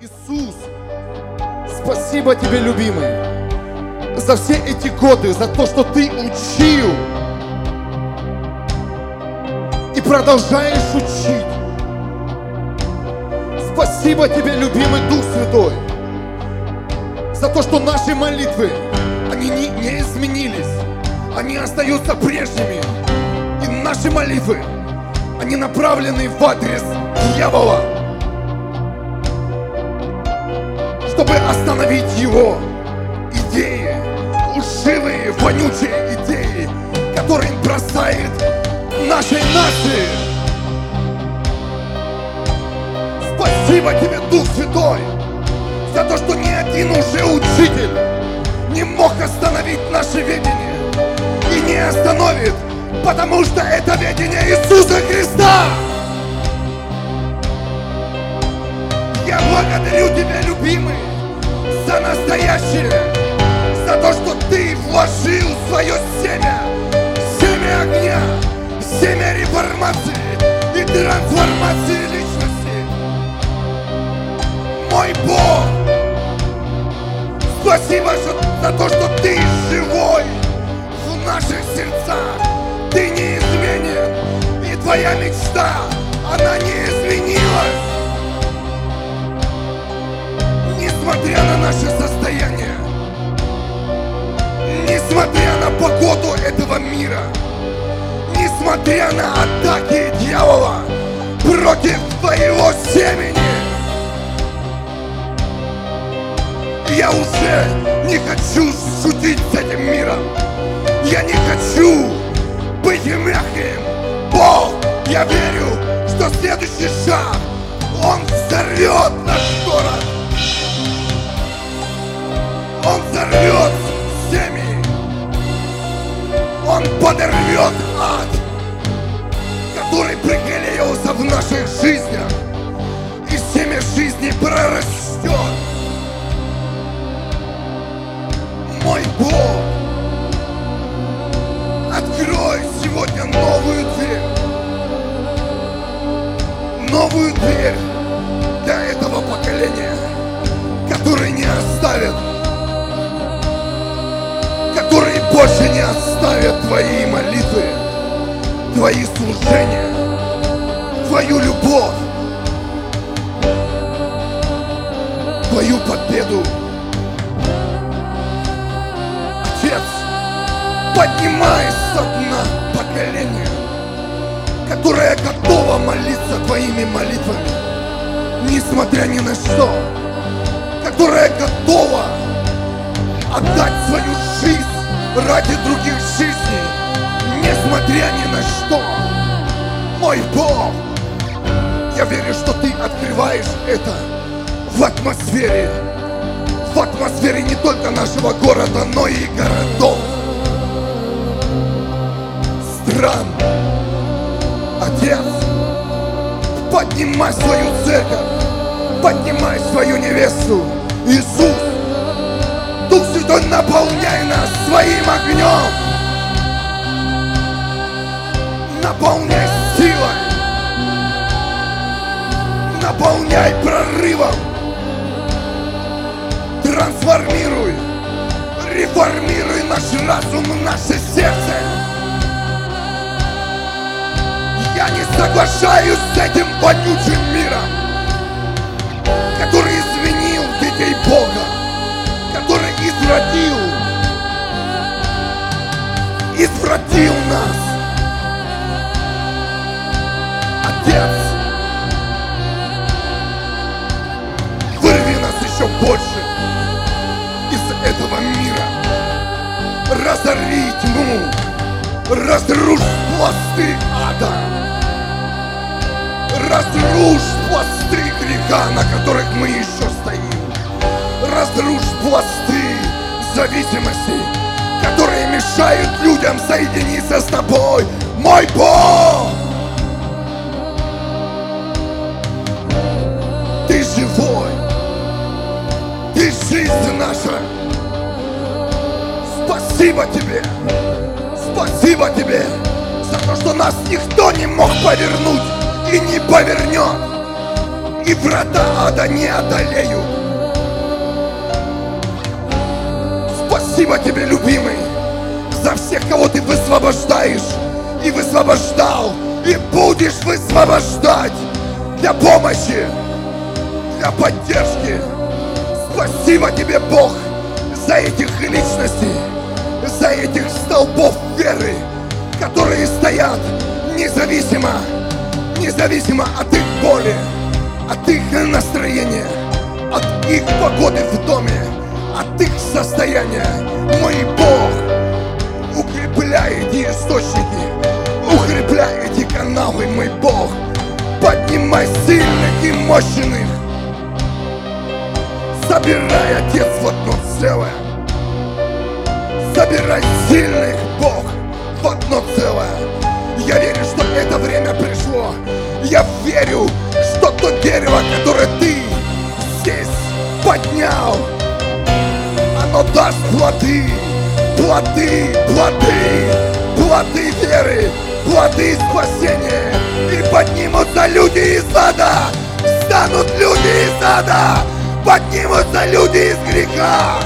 Иисус, спасибо тебе, любимый, за все эти годы, за то, что ты учил и продолжаешь учить. Спасибо тебе, любимый Дух Святой, за то, что наши молитвы, они не, не изменились, они остаются прежними. И наши молитвы, они направлены в адрес дьявола, его идеи, лживые, вонючие идеи, которые бросает нашей нации. Спасибо тебе, Дух Святой, за то, что ни один уже учитель не мог остановить наше видение и не остановит, потому что это видение Иисуса Христа. Я благодарю Тебя, любимый, за настоящее, за то, что Ты вложил свое семя, семя огня, семя реформации и трансформации личности. Мой Бог, спасибо за то, что Ты живой в наших сердцах. Ты не изменен, и Твоя мечта, она не изменилась. Несмотря на наше состояние, несмотря на погоду этого мира, несмотря на атаки дьявола против твоего семени, я уже не хочу шутить с этим миром. Я не хочу быть мягким. Бог, я верю, что следующий шаг, он взорвет наш город. Он взорвет семьи. Он подорвет ад, который приклеился в наших жизнях. И семя жизни прорастет. Твои служения, твою любовь, твою победу. Отец, поднимай со дна поколение, которое готово молиться твоими молитвами, несмотря ни на что, которое готово отдать свою жизнь ради других жизней, несмотря ни на что. Мой Бог, я верю, что Ты открываешь это в атмосфере, в атмосфере не только нашего города, но и городов, стран. Отец, поднимай свою церковь, поднимай свою невесту, Иисус, Дух Святой, наполняй нас своим огнем. Наполняй Наполняй прорывом. Трансформируй. Реформируй наш разум, наше сердце. Я не соглашаюсь с этим вонючим миром, который изменил детей Бога который извратил, извратил нас. Этого мира. Разорви тьму, разрушь пласты ада. Разрушь пласты греха, на которых мы еще стоим разрушь пласты зависимости, которые мешают людям соединиться с тобой, мой Бог! Спасибо тебе, спасибо тебе за то, что нас никто не мог повернуть и не повернет. и врата ада не одолеют. Спасибо тебе, любимый, за всех, кого ты высвобождаешь и высвобождал, и будешь высвобождать для помощи, для поддержки. Спасибо тебе, Бог, за этих личностей, за этих столбов веры, которые стоят независимо, независимо от их боли, от их настроения, от их погоды в доме, от их состояния. Мой Бог, укрепляй эти источники, укрепляй эти каналы, мой Бог. Поднимай сильных и мощных, собирай, Отец, в одно целое. Собирай сильных, Бог, в одно целое. Я верю, что это время пришло. Я верю, что то дерево, которое ты здесь поднял, оно даст плоды, плоды, плоды, плоды веры, плоды спасения. И поднимутся люди из ада, станут люди из ада, поднимутся люди из греха.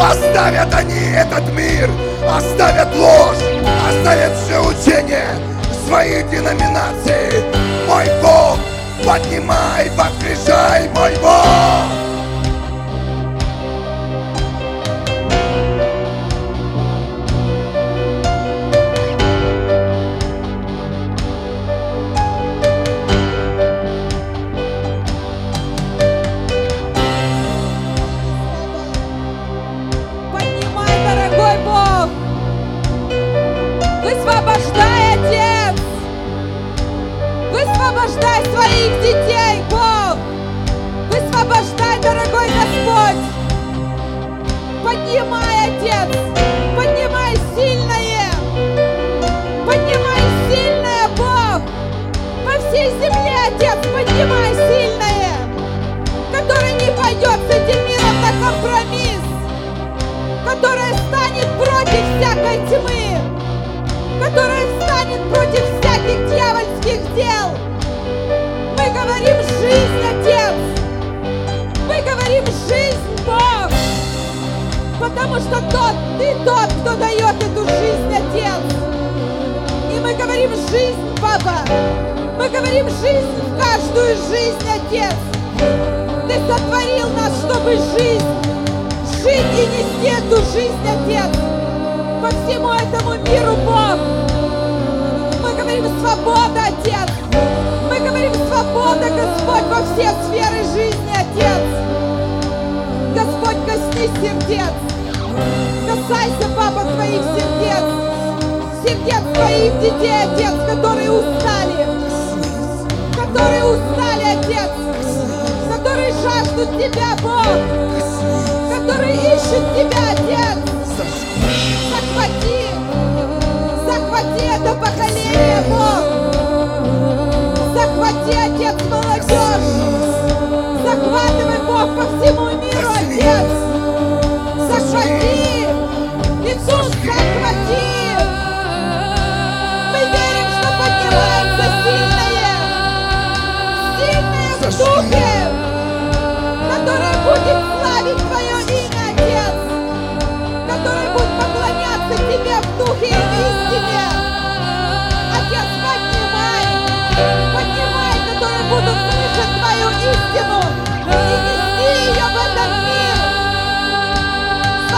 Оставят они этот мир, оставят ложь, оставят все учение своих деноминаций. Мой Бог, поднимай, воскрешай, мой Бог. Высвобождай своих детей, Бог! Высвобождай, дорогой Господь! Поднимай, Отец! Поднимай сильное! Поднимай сильное, Бог! По всей земле, Отец, поднимай сильное! Которое не пойдет с этим миром на компромисс! Которое станет против всякой тьмы! Которое станет против всяких дьявольских дел! говорим жизнь, Отец. Мы говорим жизнь, Бог. Потому что тот, ты тот, кто дает эту жизнь, Отец. И мы говорим жизнь, Папа. Мы говорим жизнь в каждую жизнь, Отец. Ты сотворил нас, чтобы жить. Жить и нести эту жизнь, Отец. По всему этому миру, Бог говорим свобода, Отец. Мы говорим свобода, Господь, во все сферы жизни, Отец. Господь, косни сердец. Касайся, Папа, твоих сердец. Сердец твоих детей, Отец, которые устали. Которые устали, Отец. Которые жаждут Тебя, Бог. Которые ищут Тебя, Отец захвати это поколение, Бог. Захвати, Отец, молодежь. Захватывай, Бог, по всему миру, Отец. Зашаги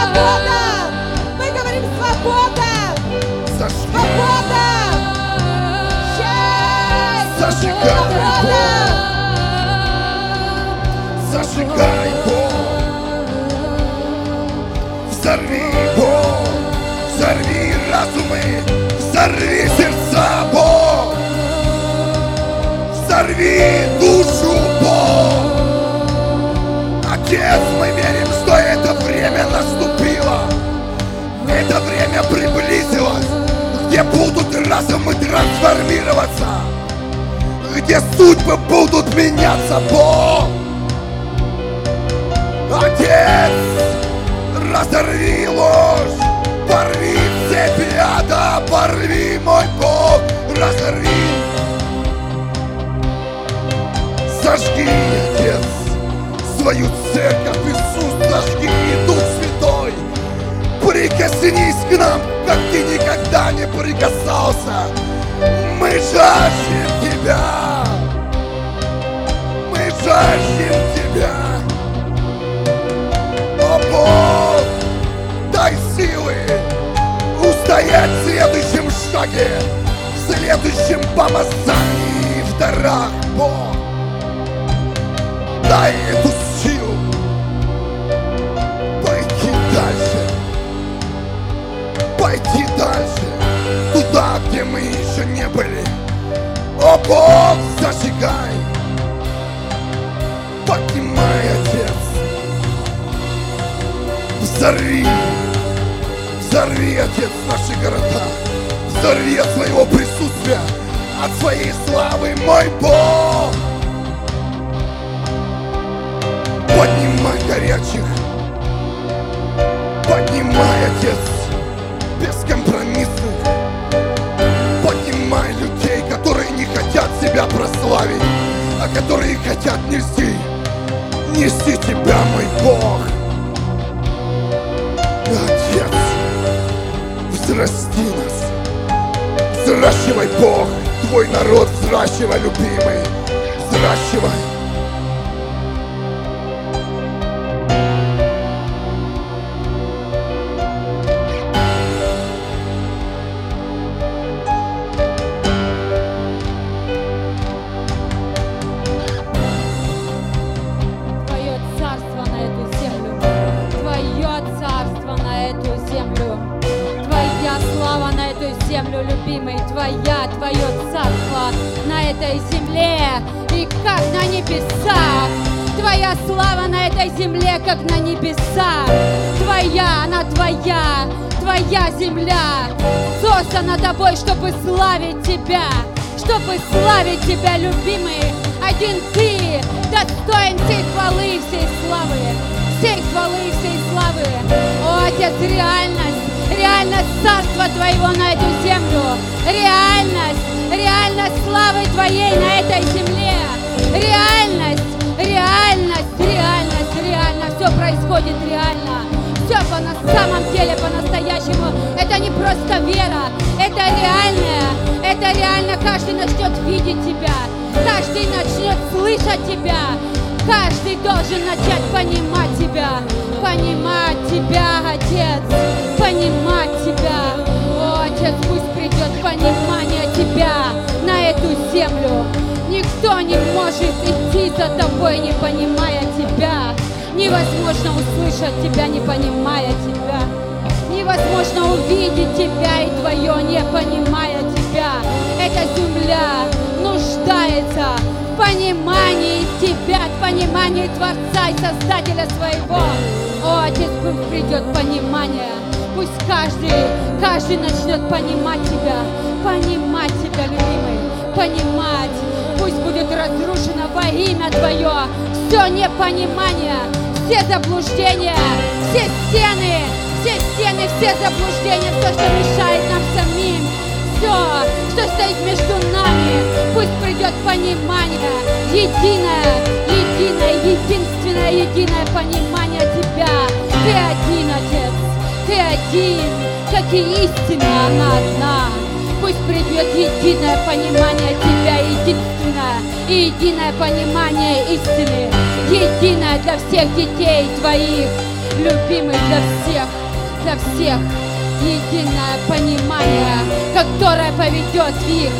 Свобода! Мы говорим свобода! Свобода! Честь! Зажигай, свобода! Зажигай, Бог! Взорви, Бог! Взорви разумы! Взорви сердца, Бог! Взорви душу, Бог! Отец! Это время приблизилось, где будут разумы трансформироваться, где судьбы будут меняться, Бог. Отец, разорви ложь, порви все пята, порви, мой Бог, разорви. зажги Отец, свою церковь, Иисус, сожги, иду Прикоснись к нам, как ты никогда не прикасался. Мы жаждем Тебя. Мы жаждем Тебя. О Бог, дай силы устоять в следующем шаге, в следующем помазании в дарах, Бог. Дай эту дальше, туда, где мы еще не были. О Бог, зажигай, поднимай, Отец, взорви, взорви, Отец, наши города, взорви от своего присутствия, от своей славы, мой Бог. Поднимай горячих, поднимай, Отец, себя прославить, а которые хотят нести, нести Тебя, мой Бог. Отец, взрасти нас, взращивай, Бог, Твой народ, взращивай, любимый, взращивай. Небесах. Твоя слава на этой земле, как на небесах. Твоя, она твоя. Твоя земля создана тобой, чтобы славить тебя. Чтобы славить тебя, любимый. Один ты достоин всей хвалы и всей славы. Всей хвалы и всей славы. О, Отец, реальность. Реальность царства Твоего на эту землю. Реальность. Реальность славы Твоей на этой земле. Реальность. Реальность. Реальность. Реально. Все происходит реально. Все по на самом деле, по-настоящему. Это не просто вера. Это реальное. Это реально каждый начнет видеть Тебя. Каждый начнет слышать Тебя. Каждый должен начать понимать Тебя. Понимать Тебя, Отец. Понимать Тебя. О, Отец, пусть придет понимание Тебя на эту землю. Никто не может идти за Тобой, не понимая Тебя. Невозможно услышать Тебя, не понимая Тебя. Невозможно увидеть Тебя и Твое, не понимая Тебя. Эта земля нуждается в понимании Тебя, в понимании Творца и Создателя своего. О, Отец, пусть придет понимание. Пусть каждый, каждый начнет понимать Тебя, понимать Тебя, любимый, понимать. Пусть будет разрушено во имя Твое все непонимание, все заблуждения, все стены, все стены, все заблуждения, все, что мешает нам самим, все, что стоит между нами, пусть придет понимание, единое, единое, единственное, единое понимание Тебя. Ты один, Отец, Ты один, как и истина, она одна. Пусть придет единое понимание Тебя, единственное и единое понимание истины, единое для всех детей Твоих, любимый для всех, для всех единое понимание, которое поведет их,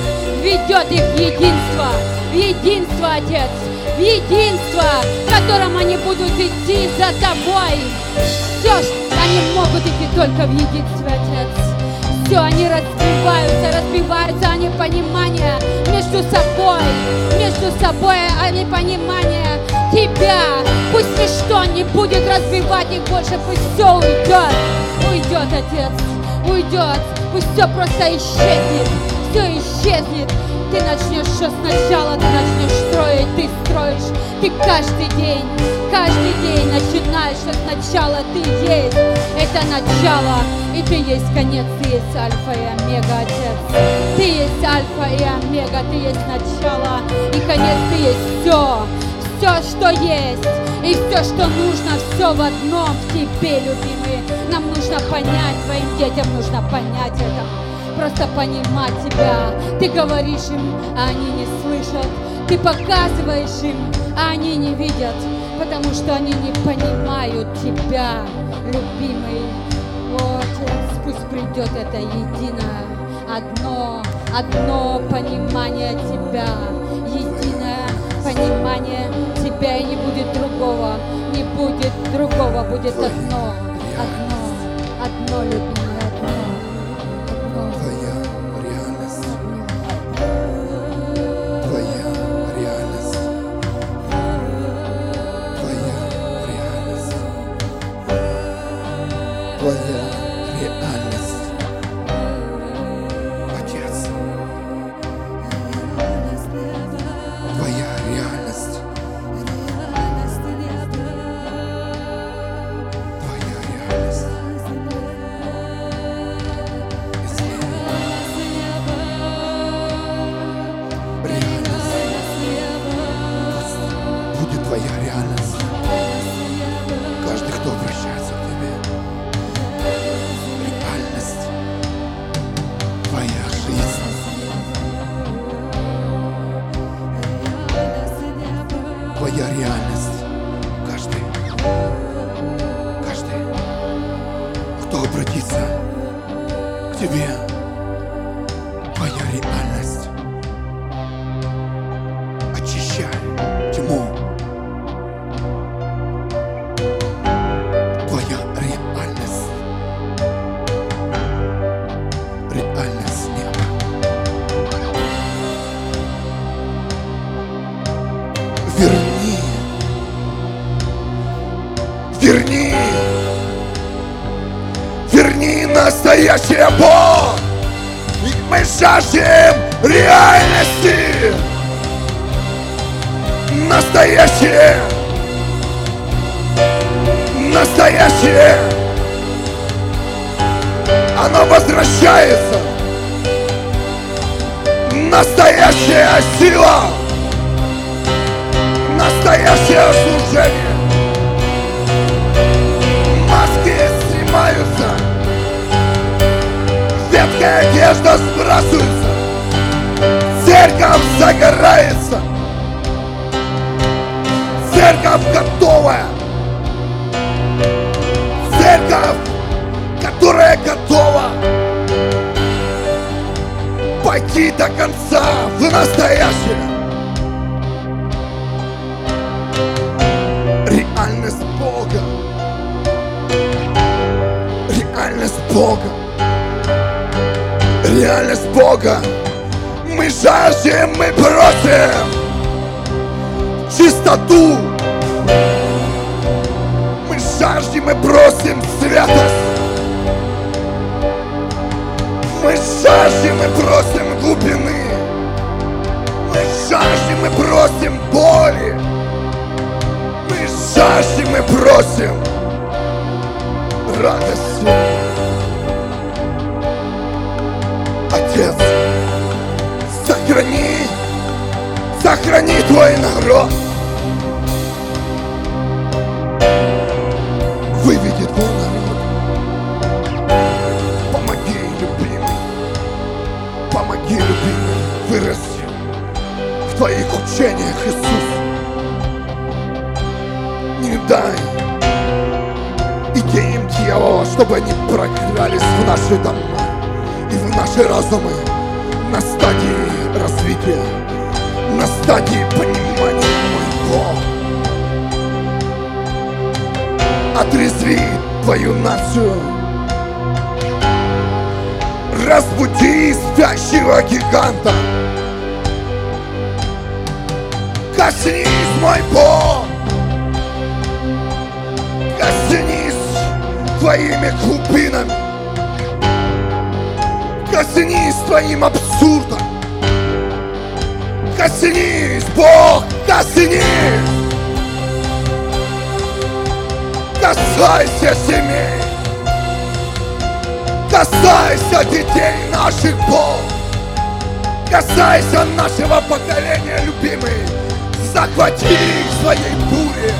ведет их в единство, в единство, Отец, в единство, в котором они будут идти за Тобой. Все, они могут идти только в единстве, Отец. Все, они разбиваются, разбиваются они понимание между собой, между собой они понимание Тебя. Пусть ничто не будет разбивать их больше, пусть все уйдет, уйдет, Отец, уйдет, пусть все просто исчезнет, все исчезнет. Ты начнешь все сначала, ты начнешь строить, ты строишь, ты каждый день, каждый день начинаешь что сначала ты есть, это начало, и ты есть конец, ты есть альфа и омега, Отец. Ты есть альфа и омега, ты есть начало и конец, ты есть все, все, что есть, и все, что нужно, все в одном в тебе, любимый. Нам нужно понять, твоим детям нужно понять это просто понимать тебя. Ты говоришь им, а они не слышат. Ты показываешь им, а они не видят, потому что они не понимают тебя, любимый. Отец, пусть придет это единое, одно, одно понимание тебя, единое понимание тебя, и не будет другого, не будет другого, будет одно, одно, одно, любимое, Мы жаждем сохрани, сохрани твой народ. Выведи твой народ. Помоги, любимый. Помоги, любимый, вырасти в твоих учениях, Иисус. Не дай идеям дьявола, чтобы они прокрались в наши дома и в наши разумы на стадии развития, на стадии понимания, мой Бог. Отрезви твою нацию, разбуди спящего гиганта. Коснись, мой Бог, коснись твоими глубинами, коснись твоим абсурдом, коснись, Бог, коснись, Касайся семей, касайся детей наших, Бог. Касайся нашего поколения, любимый. Захвати своей буре.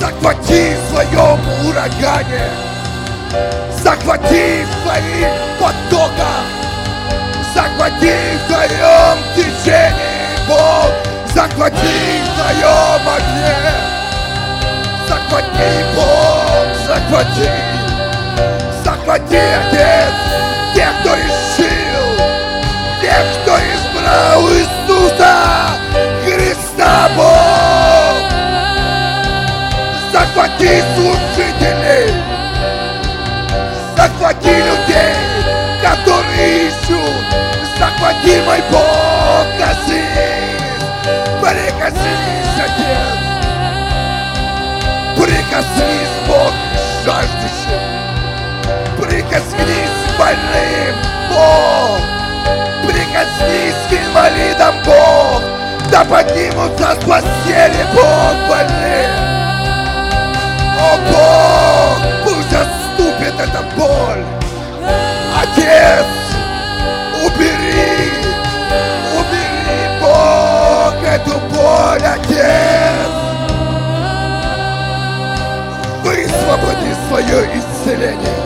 Захвати в своем урагане. Захвати в своих потоках. Захвати в твоем течении, Бог. Захвати в твоем огне. Захвати, Бог, захвати. Захвати, Отец, тех, кто решил, тех, кто избрал Иисуса Христа, Бог. Захвати служителей, захвати людей, которые ищут. Захвати, мой Бог, коснись, прикоснись, Отец. Прикоснись, Бог, жаждущим. Прикоснись больным, Бог. Прикоснись к инвалидам, Бог. Да поднимутся с постели, Бог, больных. О, Бог, пусть отступит эта боль. Отец, Отец. Высвободи свое исцеление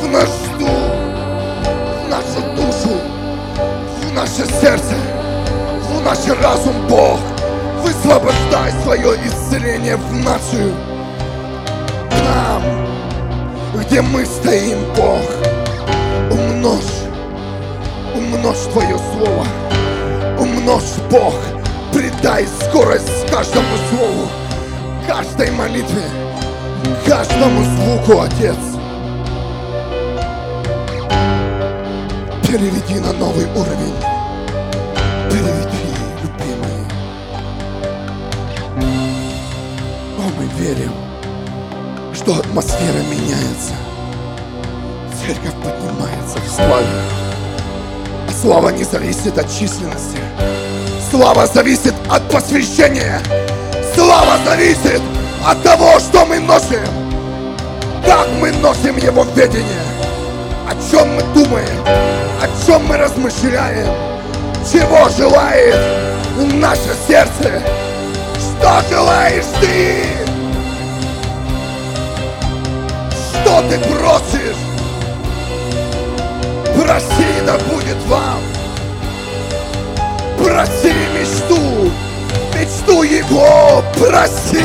в наш дух, в нашу душу, в наше сердце, в наш разум, Бог. Высвобождай свое исцеление в нашу там, где мы стоим, Бог. Умножь, умножь Твое Слово, умножь, Бог, придай скорость каждому слову, каждой молитве, каждому звуку, Отец. Переведи на новый уровень. Переведи, любимый. О, мы верим, что атмосфера меняется. Церковь поднимается в славе. Слава не зависит от численности. Слава зависит от посвящения. Слава зависит от того, что мы носим. Как мы носим его ведение. О чем мы думаем. О чем мы размышляем. Чего желает наше сердце. Что желаешь ты? Что ты просишь? Проси, да будет вам. Проси мечту, мечту его проси.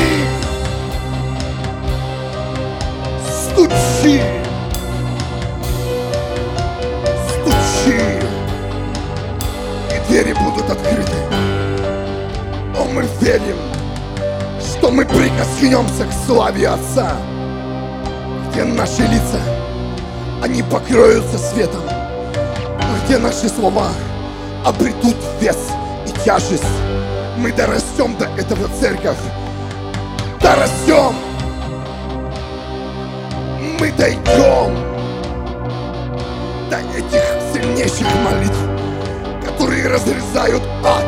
Стучи, стучи, и двери будут открыты. Но мы верим, что мы прикоснемся к славе Отца, где наши лица, они покроются светом, где наши слова обретут вес и тяжесть. Мы дорастем до этого, церковь. Дорастем. Мы дойдем до этих сильнейших молитв, которые разрезают ад,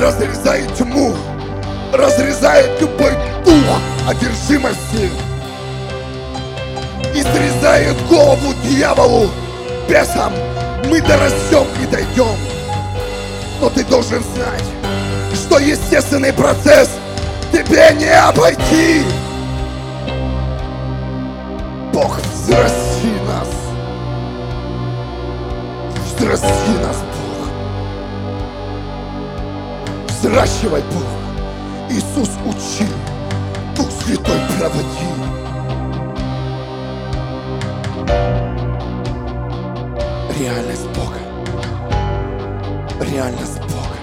разрезают тьму, разрезают любой дух одержимости и срезают голову дьяволу, бесам. Мы дорастем и дойдем. Но ты должен знать, что естественный процесс тебе не обойти. Бог, взрасти нас. Взрасти нас, Бог. Взращивай, Бог. Иисус учил. Дух Святой проводи. Реальность Бога. Реальность Бога.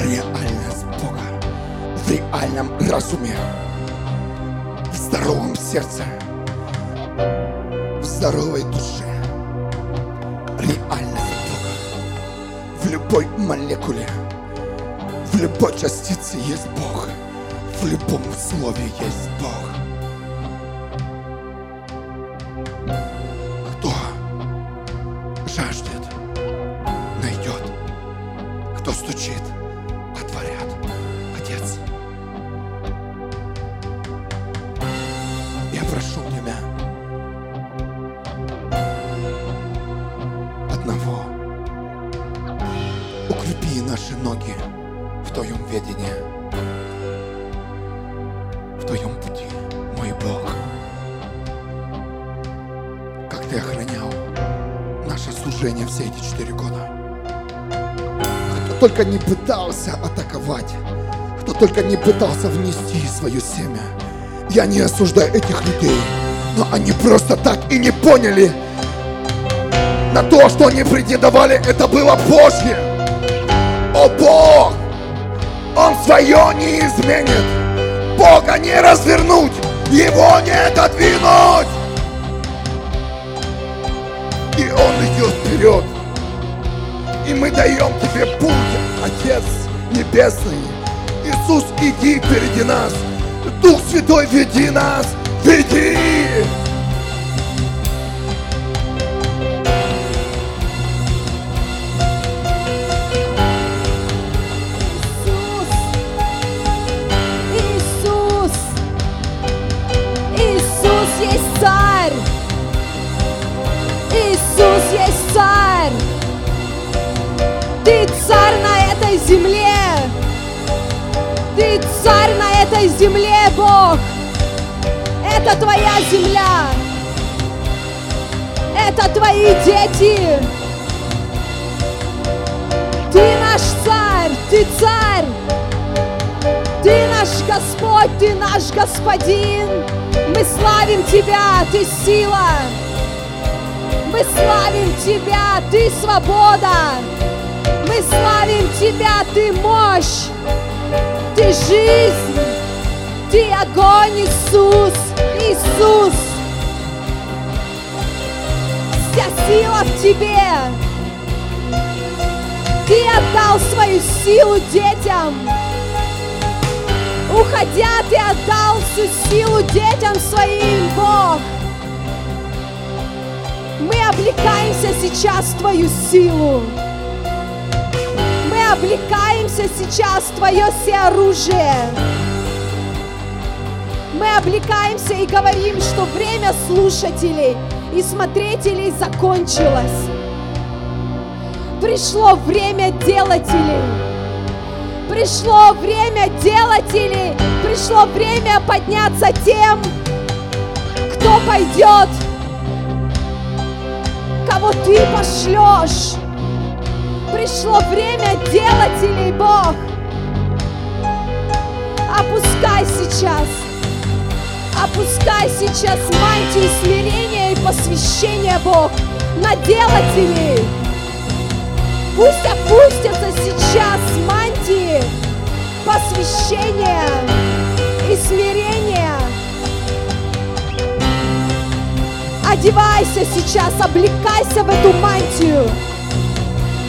Реальность Бога. В реальном разуме. В здоровом сердце. В здоровой душе. Реальность Бога. В любой молекуле. В любой частице есть Бог. В любом слове есть Бог. Только не пытался атаковать, кто только не пытался внести свое семя. Я не осуждаю этих людей, но они просто так и не поняли на то, что они претендовали, это было Божье. О Бог! Он свое не изменит. Бога не развернуть, его не отодвинуть. И Он идет вперед. И мы даем Тебе путь, Отец Небесный. Иисус, иди впереди нас. Дух Святой, веди нас. Веди! Этой земле, Бог! Это твоя земля! Это твои дети! Ты наш царь! Ты царь! Ты наш Господь, Ты наш Господин. Мы славим Тебя, Ты сила. Мы славим Тебя, Ты свобода. Мы славим Тебя, Ты мощь. Ты жизнь. Ты огонь, Иисус. Иисус. Вся сила в Тебе. Ты отдал свою силу детям. Уходя, ты отдал всю силу детям своим, Бог. Мы облекаемся сейчас в Твою силу. Мы облекаемся сейчас в Твое всеоружие. Мы облекаемся и говорим, что время слушателей и смотрителей закончилось. Пришло время делателей. Пришло время делателей, пришло время подняться тем, кто пойдет, кого ты пошлешь. Пришло время делателей, Бог. Опускай сейчас, опускай сейчас мантию смирения и посвящения, Бог, на делателей. Пусть опустятся сейчас мантии посвящения и смирения. Одевайся сейчас, облекайся в эту мантию.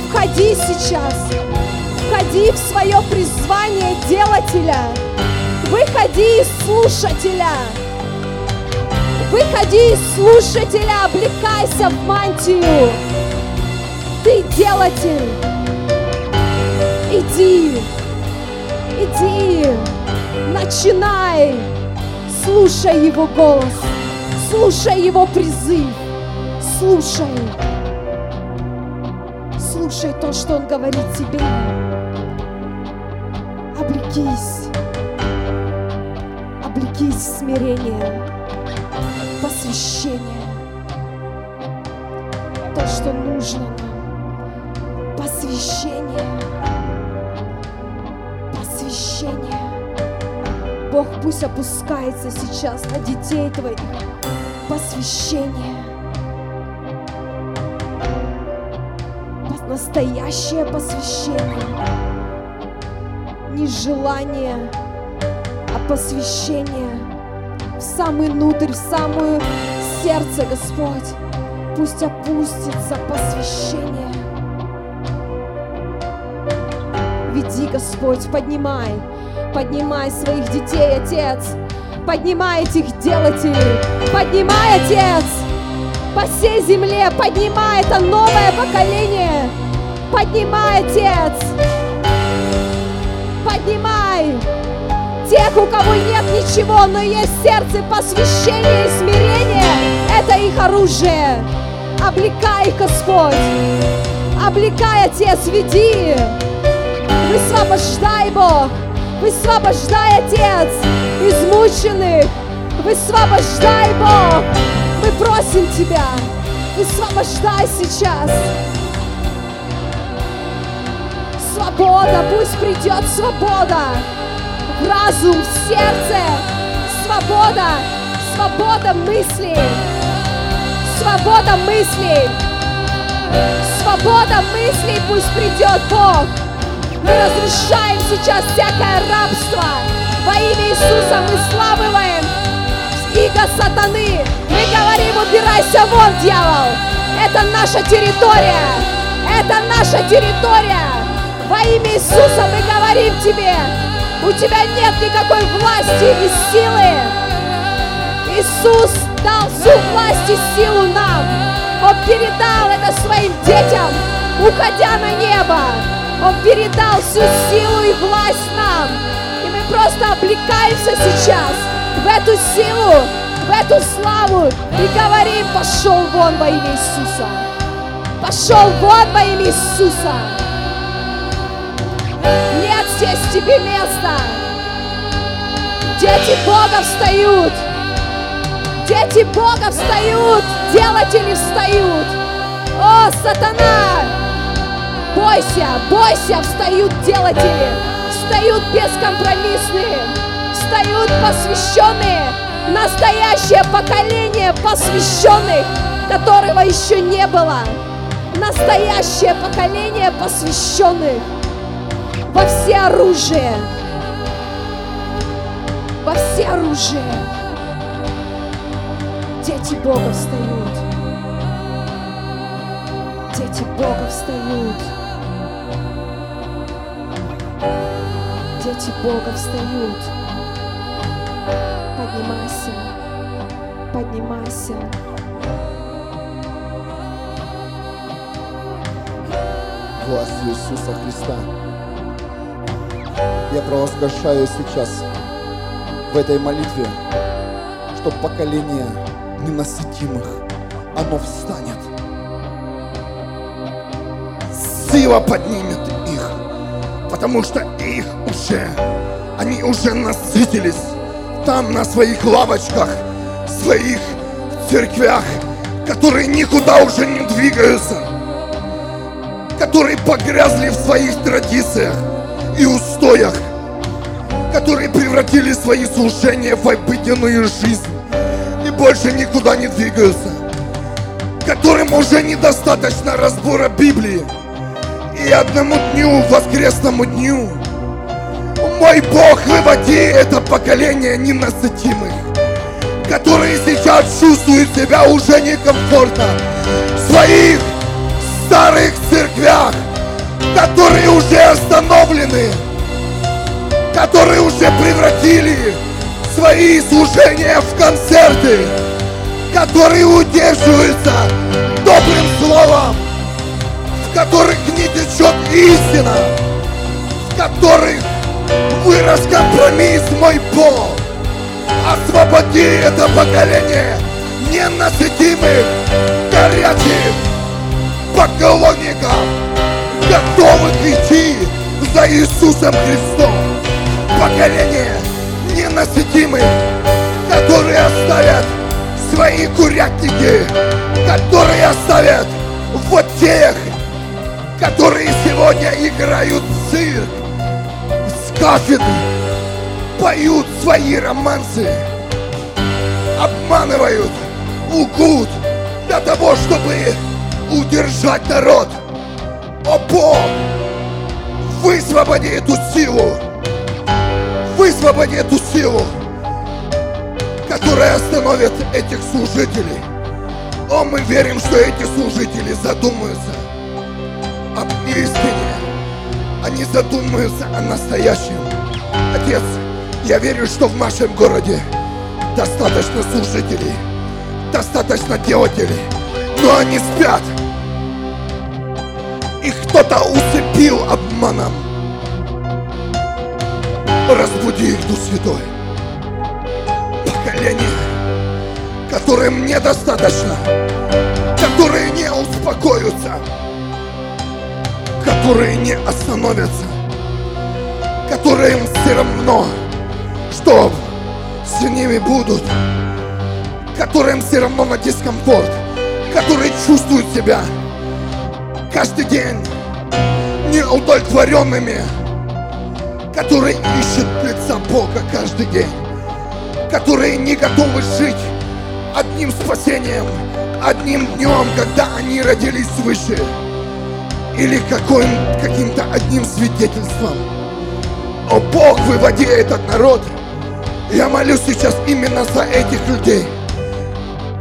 Входи сейчас, входи в свое призвание делателя. Выходи из слушателя. Выходи из слушателя, облекайся в мантию. Ты делатель. Иди, иди, начинай. Слушай его голос, слушай его призыв, слушай. Слушай то, что он говорит тебе. Облекись, смирение, посвящение. То, что нужно нам посвящение. Посвящение. Бог пусть опускается сейчас на детей твоих. Посвящение. Пос- Настоящее посвящение. Не желание, а посвящение самый внутрь, в самое сердце, Господь. Пусть опустится посвящение. Веди, Господь, поднимай, поднимай своих детей, Отец. Поднимай этих делателей, поднимай, Отец, по всей земле, поднимай это новое поколение. Поднимай, Отец, поднимай тех, у кого нет ничего, но есть сердце посвящения и смирения, это их оружие. Облекай их, Господь. Облекай, Отец, веди. Высвобождай, Бог. Высвобождай, Отец, измученных. Высвобождай, Бог. Мы просим Тебя. Высвобождай сейчас. Свобода, пусть придет свобода разум, в сердце. Свобода, свобода мыслей. Свобода мыслей. Свобода мыслей пусть придет Бог. Мы разрешаем сейчас всякое рабство. Во имя Иисуса мы славываем иго сатаны. Мы говорим, убирайся вон, дьявол. Это наша территория. Это наша территория. Во имя Иисуса мы говорим тебе, у тебя нет никакой власти и силы. Иисус дал всю власть и силу нам. Он передал это своим детям, уходя на небо. Он передал всю силу и власть нам. И мы просто облекаемся сейчас в эту силу, в эту славу и говорим, пошел вон во имя Иисуса. Пошел вон во имя Иисуса. Здесь тебе места. Дети Бога встают. Дети Бога встают. Делатели встают. О, сатана! Бойся, бойся, встают делатели. Встают бескомпромиссные. Встают посвященные. Настоящее поколение посвященных, которого еще не было. Настоящее поколение посвященных во все оружие. Во все оружие. Дети Бога встают. Дети Бога встают. Дети Бога встают. Поднимайся. Поднимайся. властью Иисуса Христа. Я провозглашаю сейчас в этой молитве, что поколение ненасытимых, оно встанет. Сила поднимет их, потому что их уже, они уже насытились там на своих лавочках, своих церквях, которые никуда уже не двигаются которые погрязли в своих традициях и устоях, которые превратили свои служения в обыденную жизнь и больше никуда не двигаются, которым уже недостаточно разбора Библии и одному дню, воскресному дню. Мой Бог, выводи это поколение ненасытимых, которые сейчас чувствуют себя уже некомфортно в своих старых церквях, которые уже остановлены, которые уже превратили свои служения в концерты, которые удерживаются добрым словом, в которых не течет истина, в которых вырос компромисс, мой Бог. Освободи это поколение ненасытимых, горячих, поклонников, готовых идти за Иисусом Христом. Поколение ненасытимых, которые оставят свои курятники, которые оставят вот тех, которые сегодня играют в цирк, с кафедры, поют свои романсы, обманывают, лгут для того, чтобы удержать народ. О Бог, высвободи эту силу, высвободи эту силу, которая остановит этих служителей. О, мы верим, что эти служители задумаются об истине. Они задумаются о настоящем. Отец, я верю, что в нашем городе достаточно служителей, достаточно делателей, но они спят. Их кто-то усыпил обманом. Разбуди их, Дух Святой. Поколение, которым недостаточно, которые не успокоятся, которые не остановятся, которым все равно, что с ними будут, которым все равно на дискомфорт, которые чувствуют себя каждый день неудовлетворенными, которые ищут лица Бога каждый день, которые не готовы жить одним спасением, одним днем, когда они родились свыше, или каким, каким-то одним свидетельством. О Бог, выводи этот народ. Я молюсь сейчас именно за этих людей,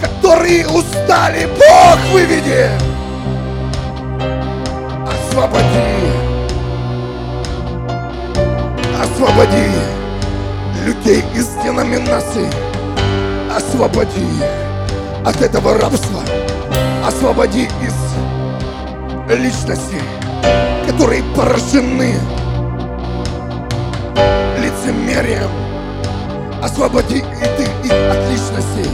которые устали. Бог, выведи! Освободи! Освободи людей из деноминаций. Освободи от этого рабства. Освободи из личностей, которые поражены лицемерием. Освободи их, их от личностей,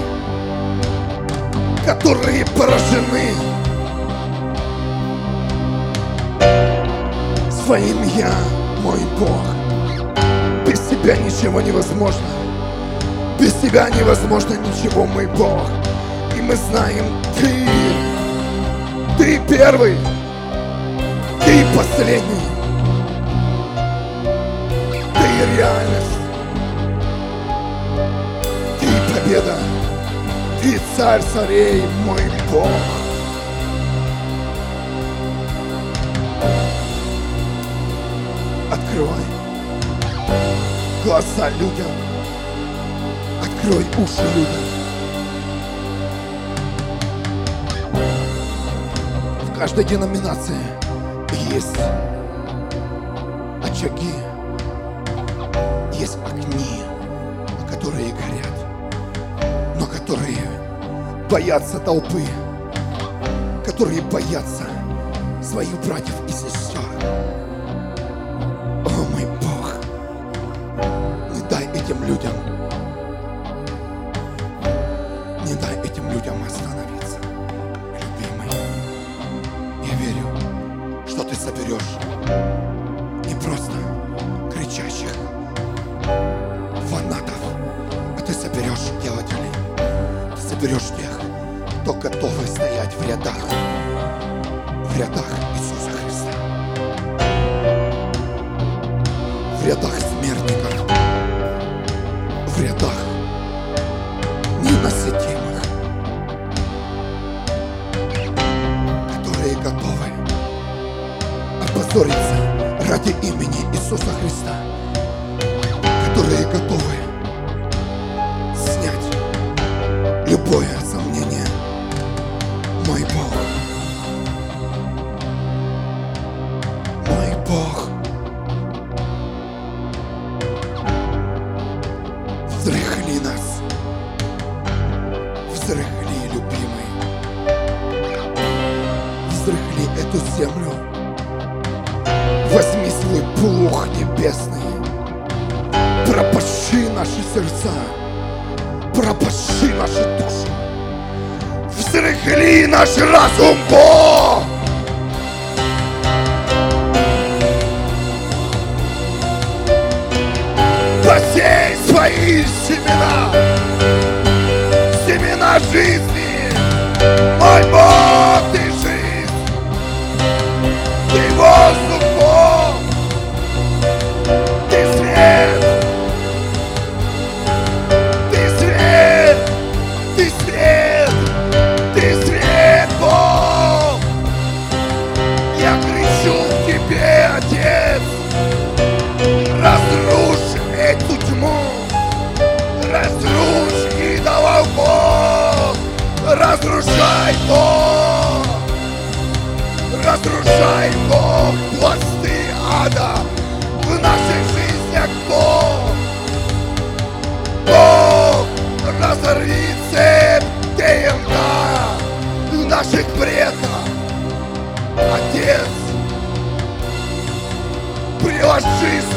которые поражены своим «Я, мой Бог». Без тебя ничего невозможно. Без тебя невозможно ничего, мой Бог. И мы знаем, Ты, Ты первый, Ты последний. Ты реальность. Ты победа. Ты царь царей, мой Бог. Открывай глаза людям. Открой уши людям. В каждой деноминации есть очаги, есть огни, которые горят, но которые боятся толпы, которые боятся своих братьев этим людям, не дай этим людям остановиться, любимый. Я верю, что ты соберешь не просто кричащих фанатов, а ты соберешь делателей, ты соберешь тех, кто готовы стоять в рядах, в рядах Иисуса Христа. в рядах имени Иисуса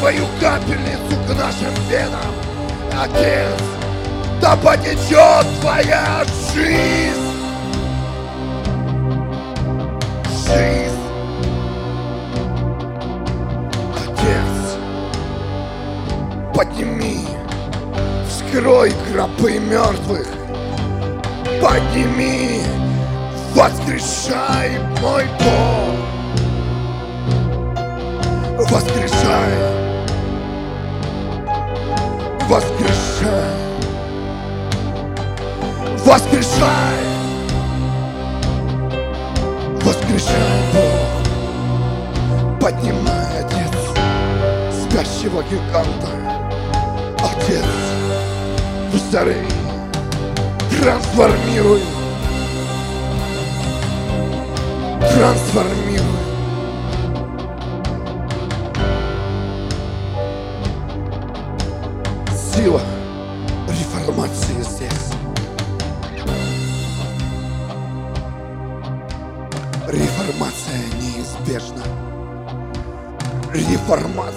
Свою капельницу к нашим венам, Отец, да потечет твоя жизнь. Жизнь. Отец, подними, вскрой гробы мертвых, подними, воскрешай мой Бог воскрешай, воскрешай, воскрешай, воскрешай, Бог, поднимай, Отец, спящего гиганта, Отец, взорви, трансформируй, трансформируй.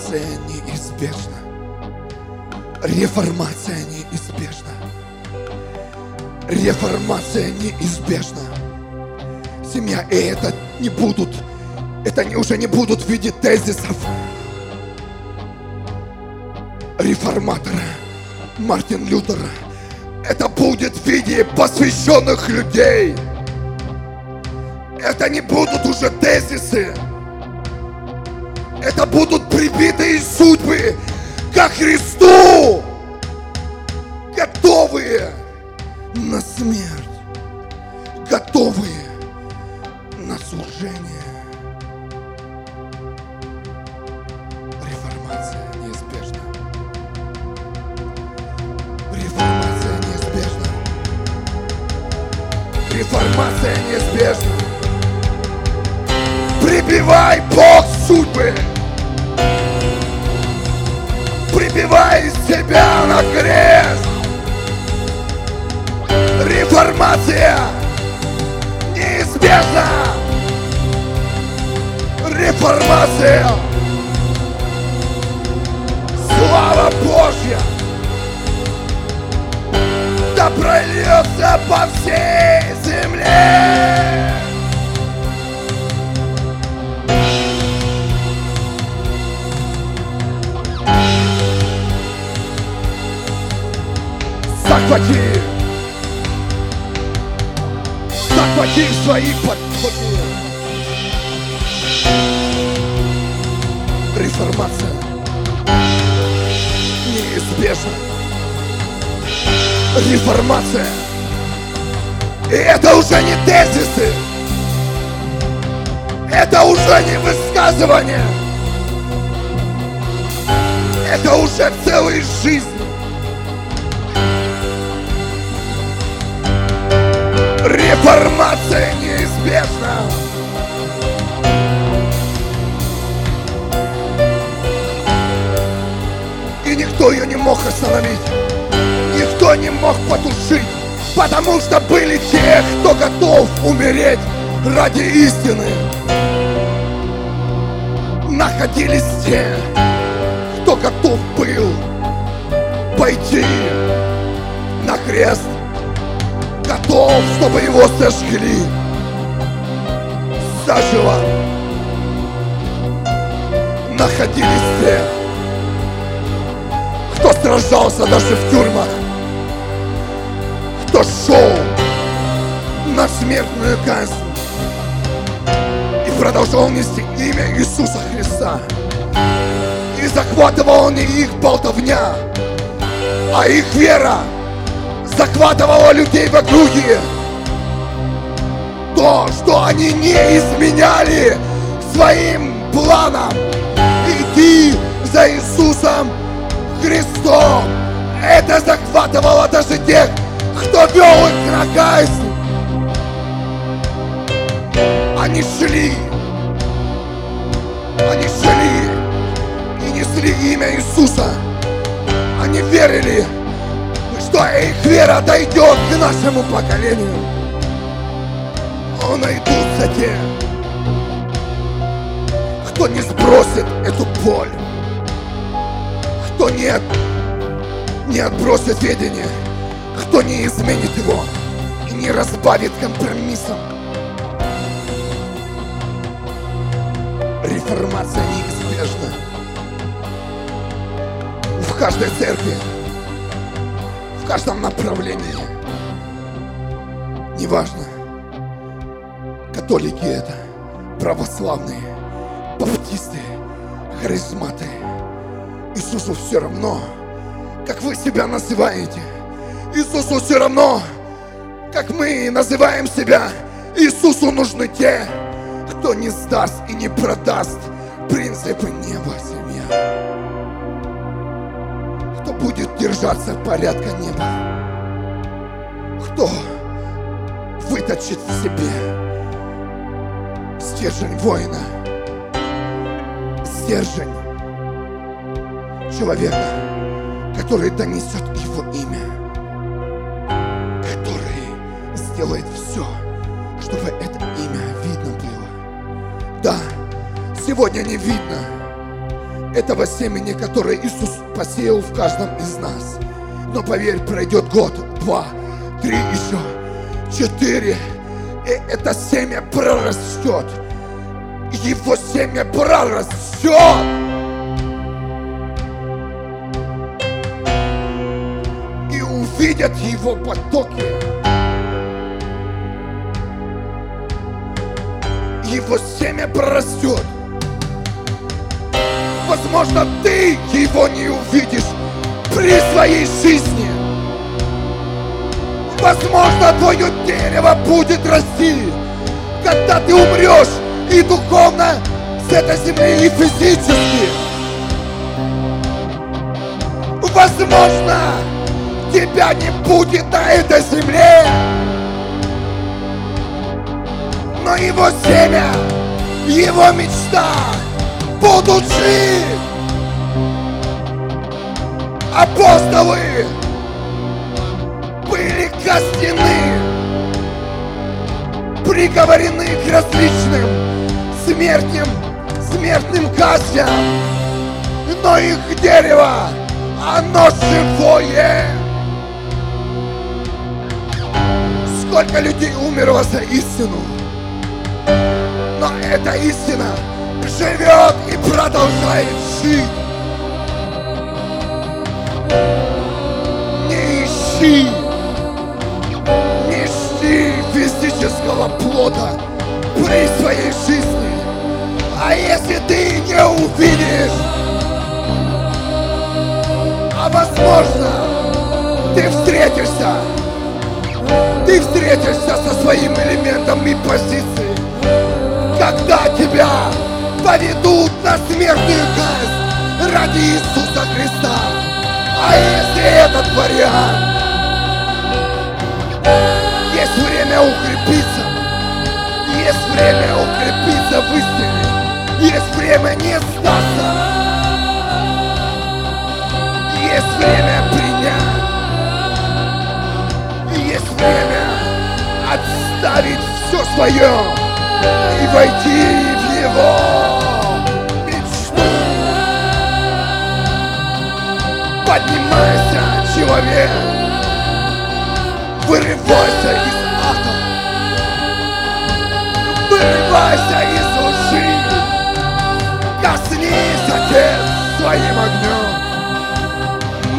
Реформация неизбежна. Реформация неизбежна. Реформация неизбежна. Семья, и это не будут, это уже не будут в виде тезисов реформатора. Мартин Лютер. Это будет в виде посвященных людей. Это не будут уже тезисы. Это будут прибитые судьбы ко Христу. Готовые на смерть. Готовые на служение. Реформация неизбежна. Реформация неизбежна. Реформация неизбежна. Прибивай Бог судьбы. Себя на крест. Реформация неизбежна. Реформация. Слава Божья да прольется по всей земле. Захвати! Захвати свои подходы! Реформация неизбежна. Реформация. И это уже не тезисы. Это уже не высказывание. Это уже целая жизнь. Реформация неизбежна. И никто ее не мог остановить никто не мог потушить, потому что были те, кто готов умереть ради истины. Находились те, кто готов был пойти на крест, готов, чтобы его сожгли заживо. Находились те, кто сражался даже в тюрьмах, кто шел на смертную казнь и продолжал нести имя Иисуса Христа. И захватывал не их болтовня, а их вера захватывала людей в округе. То, что они не изменяли своим планам идти за Иисусом Христом. Это захватывало даже тех, кто вел их на казнь. Они шли, они шли и несли имя Иисуса. Они верили, что их вера дойдет к нашему поколению. Но найдутся те, кто не сбросит эту боль кто нет, не отбросит ведение, кто не изменит его и не разбавит компромиссом. Реформация неизбежна. В каждой церкви, каждом направлении. Неважно, католики это, православные, баптисты, харизматы. Иисусу все равно, как вы себя называете. Иисусу все равно, как мы называем себя. Иисусу нужны те, кто не сдаст и не продаст принципы неба семья. Будет держаться порядка неба. Кто выточит в себе стержень воина, стержень человека, который донесет его имя, который сделает все, чтобы это имя видно было. Да, сегодня не видно этого семени, которое Иисус посеял в каждом из нас. Но поверь, пройдет год, два, три еще, четыре, и это семя прорастет. Его семя прорастет. И увидят его потоки. Его семя прорастет. Возможно, ты его не увидишь при своей жизни. Возможно, твое дерево будет расти, когда ты умрешь и духовно с этой земли, и физически. Возможно, тебя не будет на этой земле, но его семя, его мечта будут жить. Апостолы были казнены, приговорены к различным смертным, смертным казням, но их дерево, оно живое. Сколько людей умерло за истину, но эта истина живет и продолжает жить. Не ищи, не ищи физического плода при своей жизни. А если ты не увидишь, а возможно, ты встретишься, ты встретишься со своим элементом и позицией, когда тебя поведут на смертную казнь ради Иисуса Христа. А если этот вариант, есть время укрепиться, есть время укрепиться в истине, есть время не сдаться, есть время принять, есть время отставить все свое и войти в его мечту. Поднимайся, человек, вырывайся из ада, вырывайся из лжи, коснись, Отец, своим огнем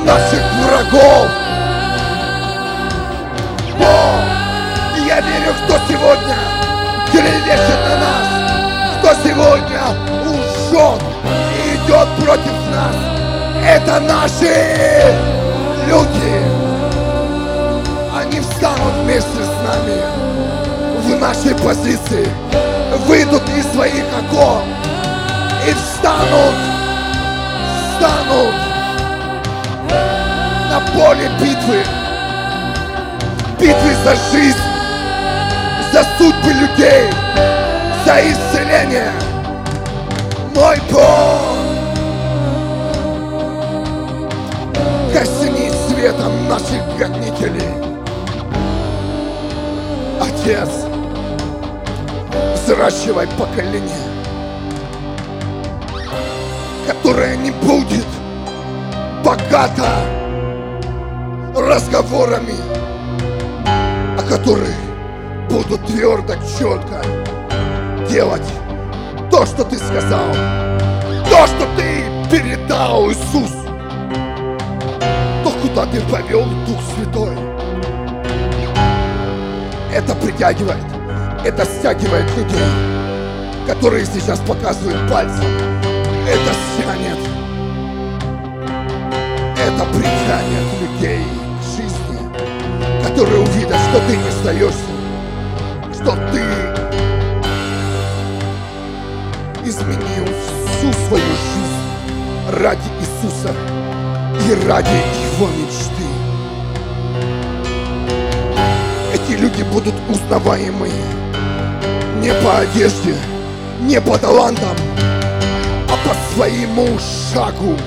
наших врагов. Бог, я верю, кто сегодня клевещет на нас, кто сегодня лжет и идет против нас. Это наши люди. Они встанут вместе с нами в нашей позиции, выйдут из своих окон и встанут, встанут на поле битвы, битвы за жизнь, за судьбы людей, за исцеление. Мой Бог, коснись светом наших гонителей. Отец, взращивай поколение, которое не будет богата разговорами, о которых буду твердо, четко делать? То, что ты сказал, то, что ты передал, Иисус, то, куда ты повел Дух Святой. Это притягивает, это стягивает людей, которые сейчас показывают пальцем. Это стянет, это притянет людей к жизни, которые увидят, что ты не сдаешься, что ты изменил всю свою жизнь ради Иисуса и ради Его мечты. Эти люди будут узнаваемые не по одежде, не по талантам, а по своему шагу.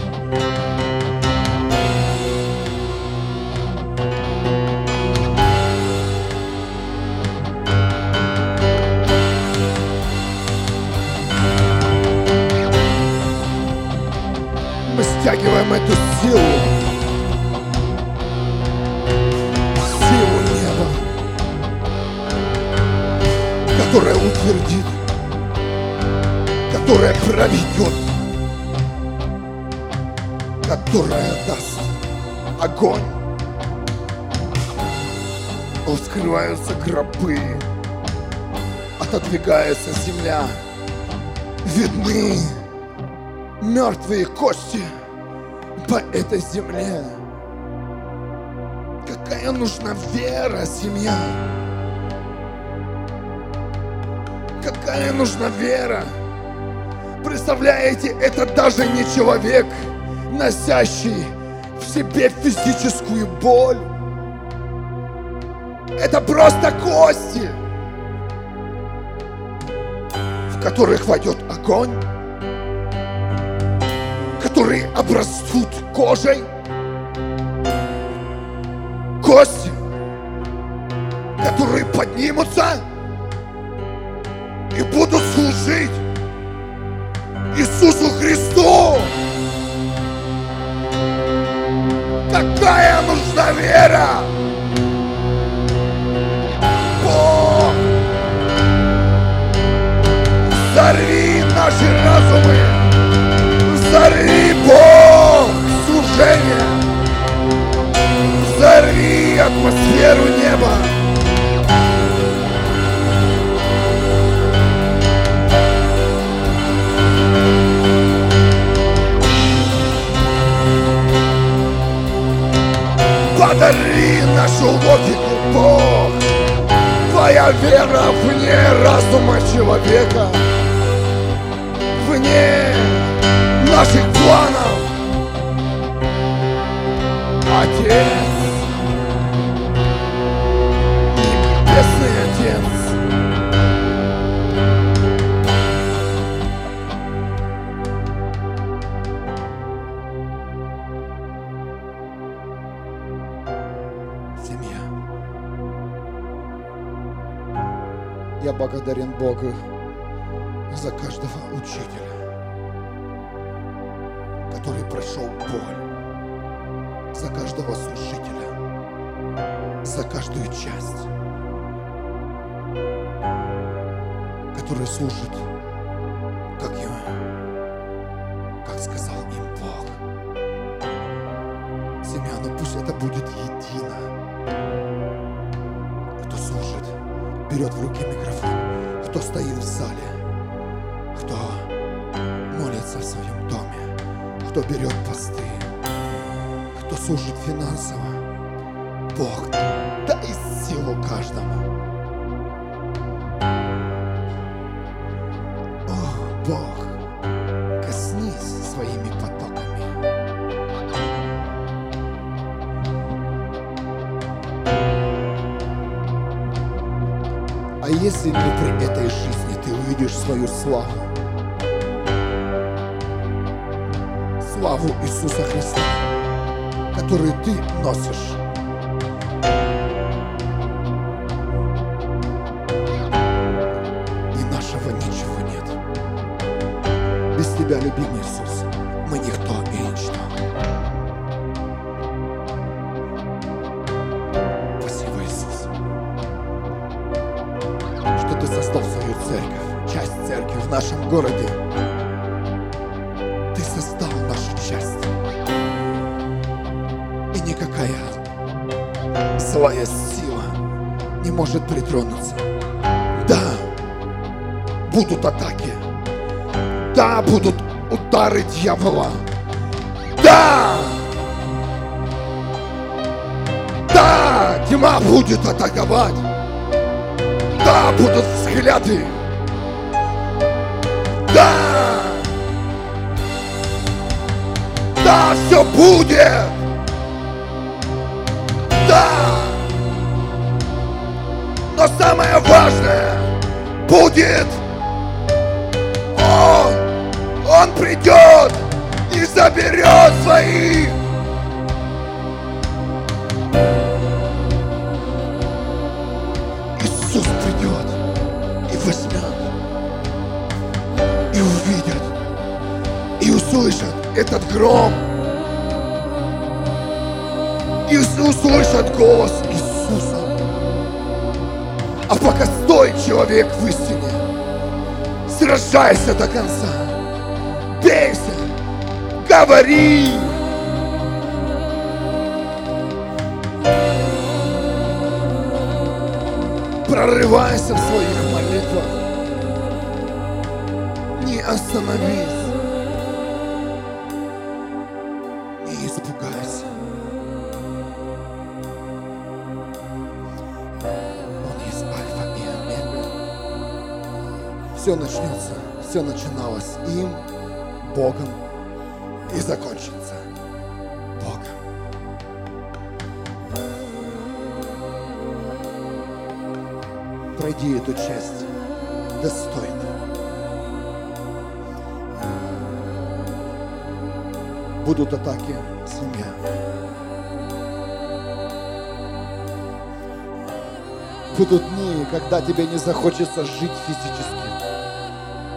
Стягиваем эту силу. Силу неба, которая утвердит, которая проведет, которая даст огонь. Вскрываются гробы, отодвигается земля. Видны мертвые кости по этой земле. Какая нужна вера, семья? Какая нужна вера? Представляете, это даже не человек, носящий в себе физическую боль. Это просто кости, в которых войдет огонь, которые обрастут кожей, кости, которые поднимутся и будут служить Иисусу Христу. Какая нужна вера? Служение, взорви атмосферу неба. Подари нашу логику, Бог. Твоя вера вне разума человека, вне наших планов. Отец, Небесный Отец, семья. Я благодарен Богу за каждого учителя, который прошел боль, за каждого служителя, за каждую часть, который служит, как я, как сказал им Бог. Семья, ну пусть это будет едино. Кто служит, берет в руки микрофон, кто стоит в зале, кто молится в своем доме, кто берет посты, служит финансово. Бог, дай силу каждому. О, Бог, коснись своими потоками. А если внутри этой жизни ты увидишь свою славу, славу Иисуса Христа, которую ты носишь, дьявола. Да! Да, тьма будет атаковать. Да, будут взгляды. Да! Да, все будет! Да! Но самое важное будет заберет своих! Иисус придет и возьмет, и увидят, и услышат этот гром, и услышат голос Иисуса. А пока стой, человек в истине, сражайся до конца, бейся, говори. прорывайся в своих молитвах. Не остановись. Не испугайся. Он есть Альфа и Омега. Все начнется, все начиналось им, Богом и закончится Богом. пройди эту часть достойно. Будут атаки, семья. Будут дни, когда тебе не захочется жить физически.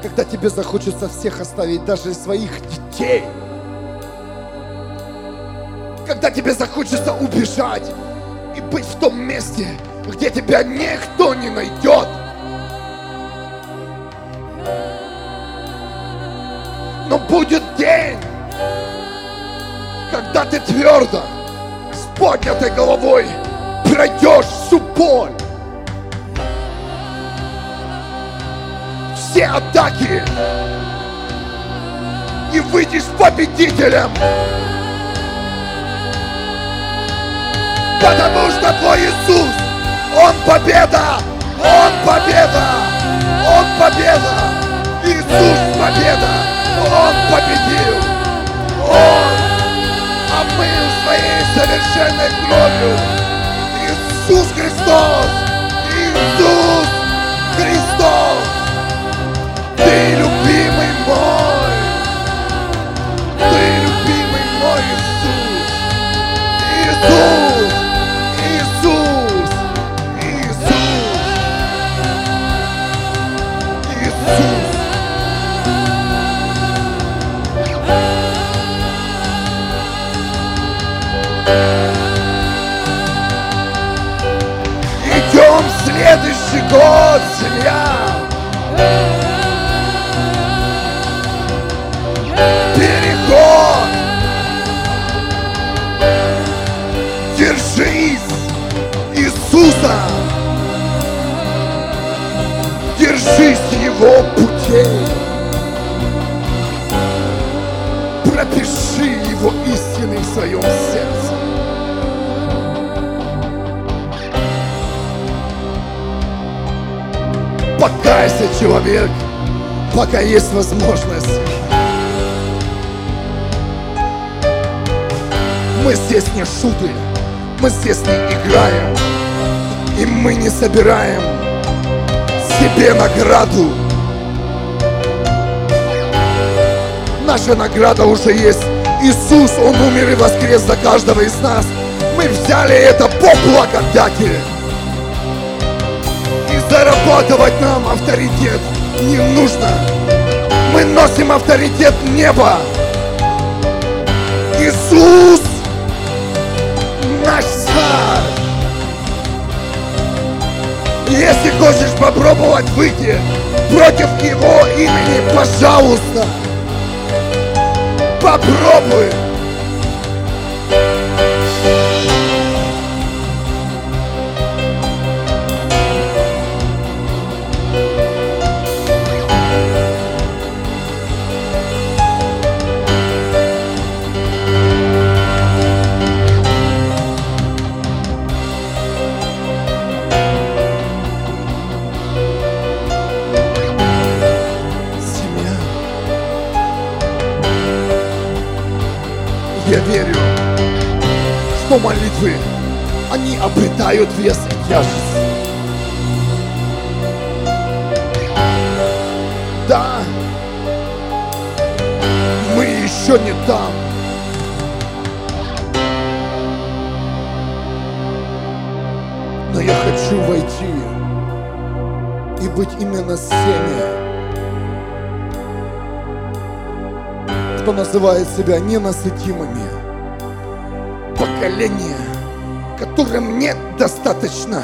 Когда тебе захочется всех оставить, даже своих детей. Когда тебе захочется убежать и быть в том месте, где тебя никто не найдет. Но будет день, когда ты твердо, с поднятой головой пройдешь всю боль. Все атаки и выйдешь победителем. Потому что твой Иисус он победа! Он победа! Он победа! Иисус победа! Он победил! Он омыл своей совершенной кровью! Иисус Христос! Иисус награда уже есть. Иисус, Он умер и воскрес за каждого из нас. Мы взяли это по благодати. И зарабатывать нам авторитет не нужно. Мы носим авторитет неба. Иисус наш царь. Если хочешь попробовать выйти против его имени, пожалуйста, попробуй. Обретают вес и тяжесть. Да, мы еще не там. Но я хочу войти и быть именно с теми, кто называет себя ненасытимыми. Поколение, которым нет достаточно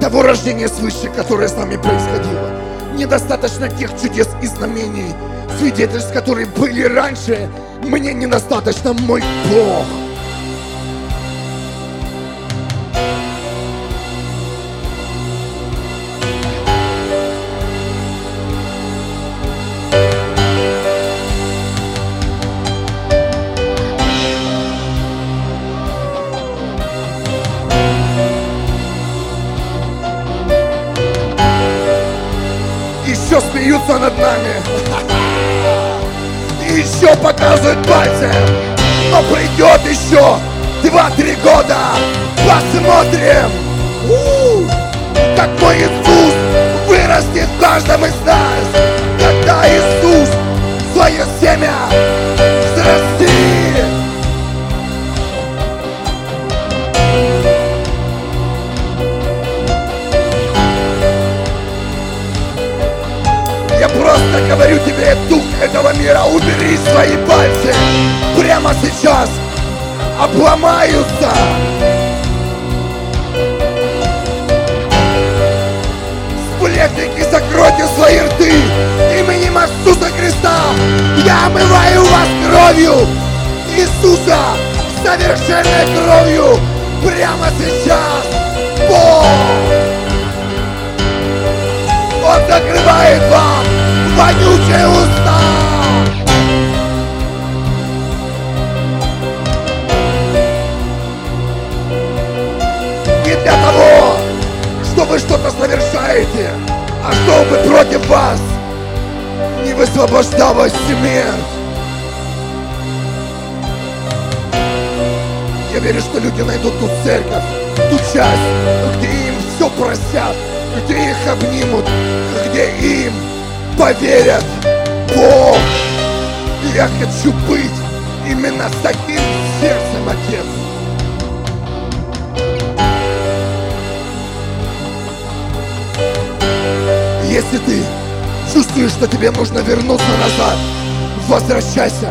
того рождения свыше, которое с нами происходило. Недостаточно тех чудес и знамений, свидетельств, которые были раньше. Мне недостаточно мой Бог. Показывают пальцем. Но придет еще два-три года. Посмотрим. Как мой Иисус вырастет в каждом из нас. Когда Иисус свое семя взрастит. Просто говорю тебе, дух этого мира, убери свои пальцы. Прямо сейчас обломаются. Сплетники, закройте свои рты именем Иисуса Христа. Я омываю вас кровью Иисуса, совершенной кровью. Прямо сейчас. Бог! Он закрывает вам вонючие уста. Не для того, что вы что-то совершаете, а чтобы против вас не высвобождалась смерть. Я верю, что люди найдут ту церковь, ту часть, где им все простят, где их обнимут, где им поверят. Бог, я хочу быть именно с таким сердцем, Отец. Если ты чувствуешь, что тебе нужно вернуться назад, возвращайся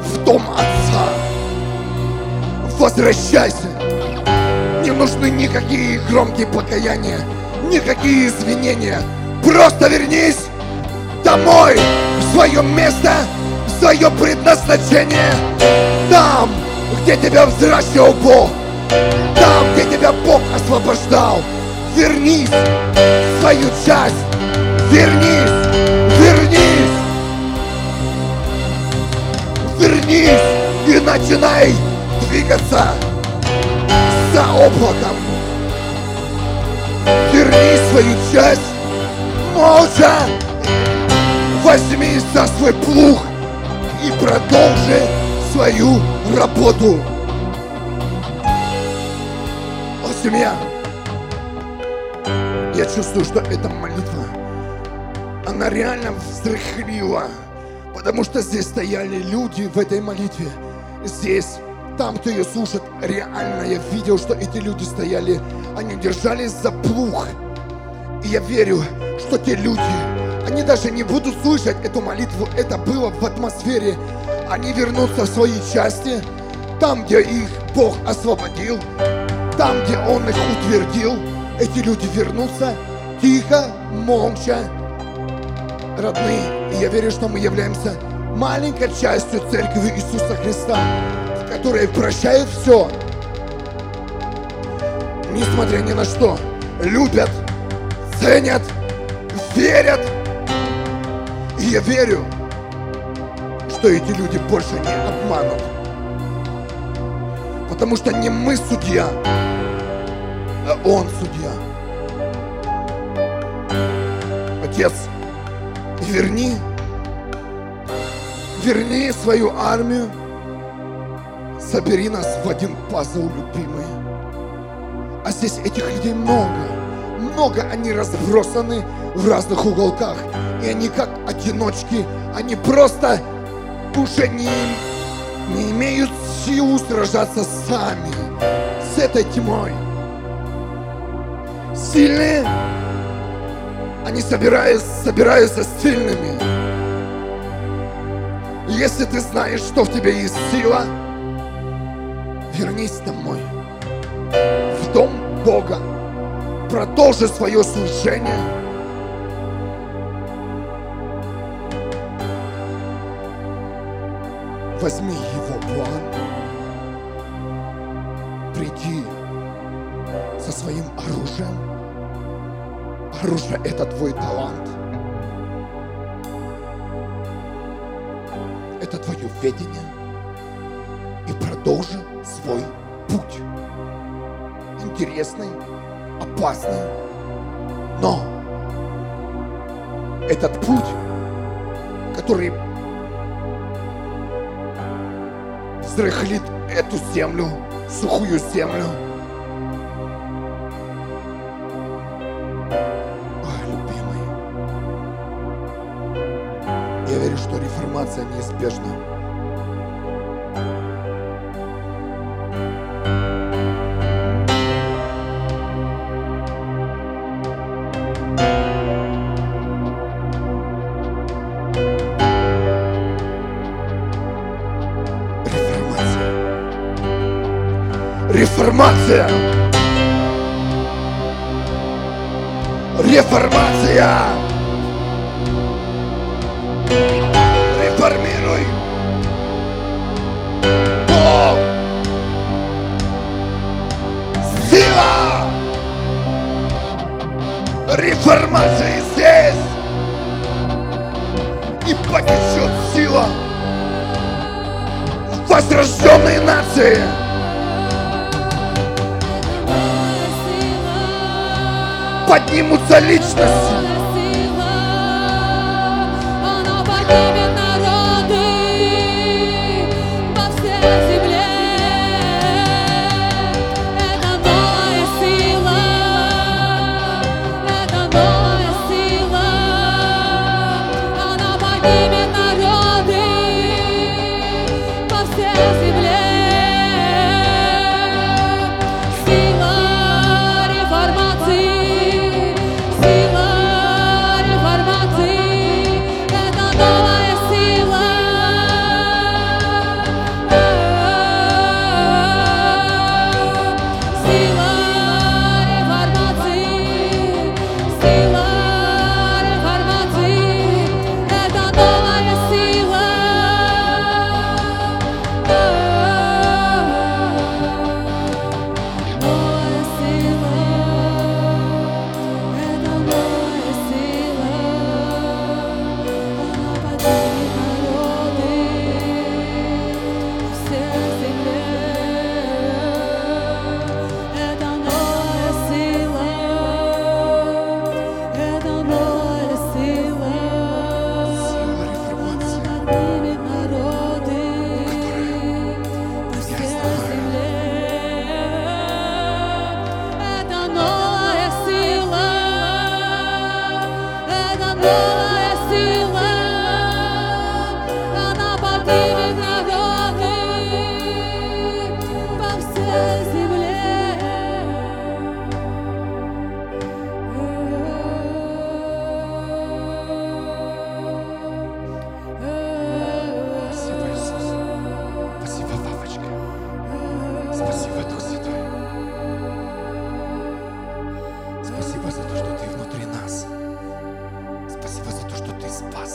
в дом Отца. Возвращайся. Не нужны никакие громкие покаяния, никакие извинения. Просто вернись домой, в свое место, в свое предназначение. Там, где тебя взращивал Бог. Там, где тебя Бог освобождал. Вернись в свою часть. Вернись, вернись. Вернись и начинай двигаться за облаком. Верни свою часть молча. Возьми за свой плуг и продолжи свою работу. О, семья, я чувствую, что эта молитва, она реально взрыхлила, потому что здесь стояли люди в этой молитве. Здесь, там, кто ее слушает, реально я видел, что эти люди стояли, они держались за плуг. И я верю, что те люди, они даже не будут слышать эту молитву, это было в атмосфере. Они вернутся в свои части, там, где их Бог освободил, там, где Он их утвердил, эти люди вернутся тихо, молча. Родные, я верю, что мы являемся маленькой частью Церкви Иисуса Христа, которая прощает все, несмотря ни на что, любят, ценят, верят. Я верю, что эти люди больше не обманут. Потому что не мы судья, а Он судья. Отец, верни, верни свою армию, собери нас в один пазл, любимые. А здесь этих людей много, много они разбросаны в разных уголках. И они как одиночки, они просто уже не, не имеют силу сражаться сами с этой тьмой. Сильные, они собираются, собираются сильными. Если ты знаешь, что в тебе есть сила, вернись домой, в дом Бога, продолжи свое служение – Возьми его план. Приди со своим оружием. Оружие – это твой талант. Это твое ведение. И продолжи свой путь. Интересный, опасный. Но этот путь, который взрыхлит эту землю, сухую землю. Я верю, что реформация неизбежна. Реформация. Реформация. Реформируй. Бог. Сила. Реформация здесь. И потечет сила возрожденные нации. Поднимутся личности.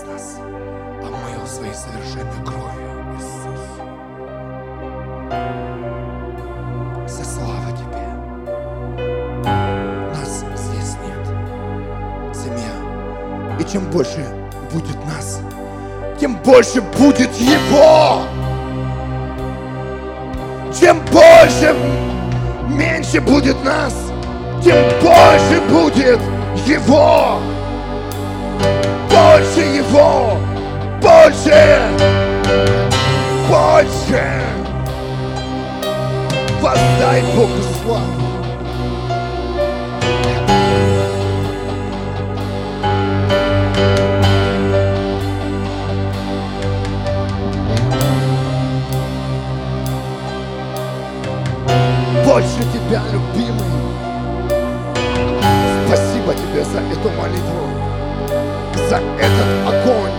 Нас омыл своей совершенной кровью, Иисус. Вся слава Тебе. Нас здесь нет. Семья. И чем больше будет нас, тем больше будет Его. Чем больше, меньше будет нас, тем больше будет Его. Больше Его. Больше. Больше. Воздай Богу славу. Больше тебя, любимый. Спасибо тебе за эту молитву, за этот огонь,